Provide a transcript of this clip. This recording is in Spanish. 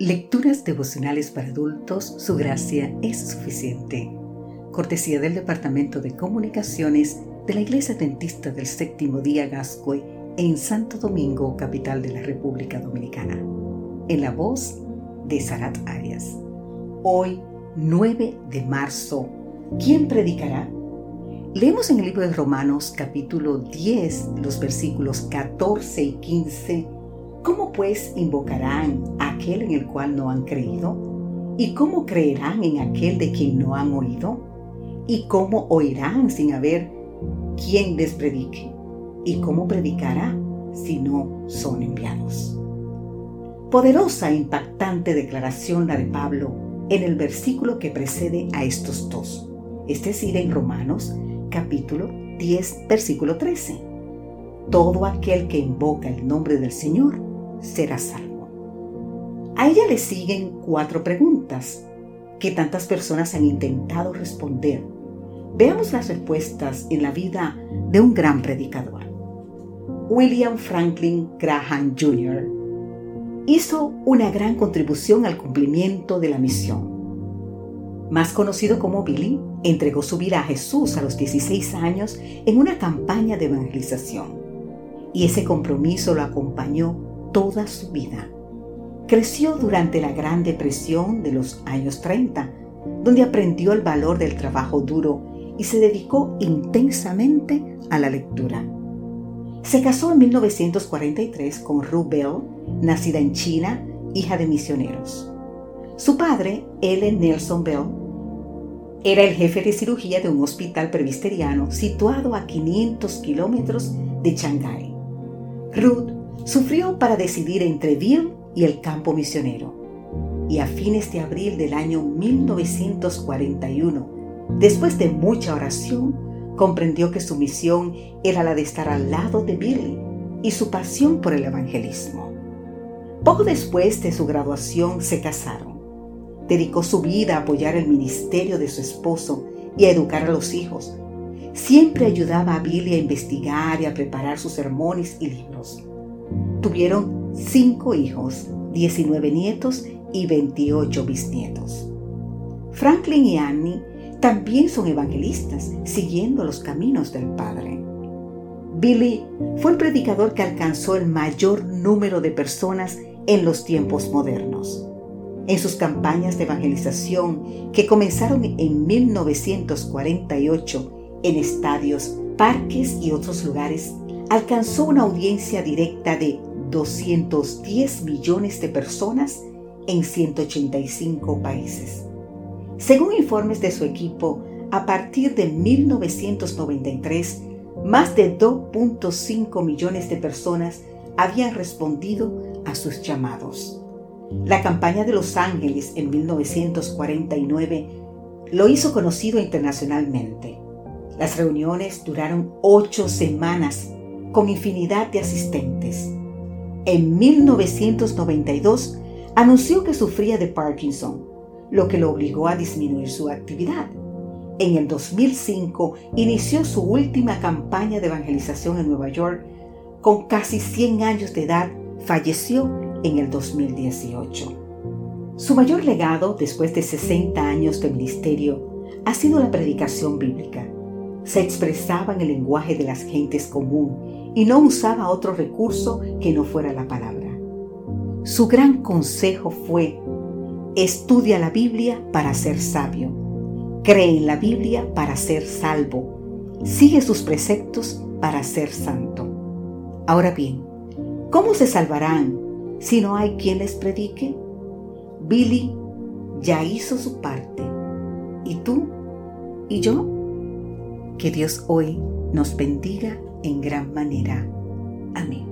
Lecturas devocionales para adultos, su gracia es suficiente. Cortesía del Departamento de Comunicaciones de la Iglesia Dentista del Séptimo Día Gascoy en Santo Domingo, capital de la República Dominicana. En la voz de Sarat Arias. Hoy, 9 de marzo, ¿quién predicará? Leemos en el libro de Romanos capítulo 10, los versículos 14 y 15 ¿Cómo pues invocarán a aquel en el cual no han creído? ¿Y cómo creerán en aquel de quien no han oído? ¿Y cómo oirán sin haber quien les predique? ¿Y cómo predicará si no son enviados? Poderosa e impactante declaración la de Pablo en el versículo que precede a estos dos, es decir, en Romanos capítulo 10, versículo 13. Todo aquel que invoca el nombre del Señor será salvo. A ella le siguen cuatro preguntas que tantas personas han intentado responder. Veamos las respuestas en la vida de un gran predicador. William Franklin Graham Jr. hizo una gran contribución al cumplimiento de la misión. Más conocido como Billy, entregó su vida a Jesús a los 16 años en una campaña de evangelización. Y ese compromiso lo acompañó toda su vida. Creció durante la Gran Depresión de los años 30, donde aprendió el valor del trabajo duro y se dedicó intensamente a la lectura. Se casó en 1943 con Ruth Bell, nacida en China, hija de misioneros. Su padre, Ellen Nelson Bell, era el jefe de cirugía de un hospital presbiteriano situado a 500 kilómetros de Shanghái. Ruth sufrió para decidir entre Bill y el campo misionero. Y a fines de abril del año 1941, después de mucha oración, comprendió que su misión era la de estar al lado de Billy y su pasión por el evangelismo. Poco después de su graduación se casaron. Dedicó su vida a apoyar el ministerio de su esposo y a educar a los hijos. Siempre ayudaba a Billy a investigar y a preparar sus sermones y libros. Tuvieron cinco hijos, 19 nietos y 28 bisnietos. Franklin y Annie también son evangelistas, siguiendo los caminos del Padre. Billy fue el predicador que alcanzó el mayor número de personas en los tiempos modernos. En sus campañas de evangelización, que comenzaron en 1948 en estadios, parques y otros lugares, alcanzó una audiencia directa de 210 millones de personas en 185 países. Según informes de su equipo, a partir de 1993, más de 2.5 millones de personas habían respondido a sus llamados. La campaña de Los Ángeles en 1949 lo hizo conocido internacionalmente. Las reuniones duraron ocho semanas con infinidad de asistentes. En 1992 anunció que sufría de Parkinson, lo que lo obligó a disminuir su actividad. En el 2005 inició su última campaña de evangelización en Nueva York. Con casi 100 años de edad, falleció en el 2018. Su mayor legado, después de 60 años de ministerio, ha sido la predicación bíblica. Se expresaba en el lenguaje de las gentes común y no usaba otro recurso que no fuera la palabra. Su gran consejo fue, estudia la Biblia para ser sabio, cree en la Biblia para ser salvo, sigue sus preceptos para ser santo. Ahora bien, ¿cómo se salvarán si no hay quien les predique? Billy ya hizo su parte. ¿Y tú? ¿Y yo? Que Dios hoy nos bendiga en gran manera. Amén.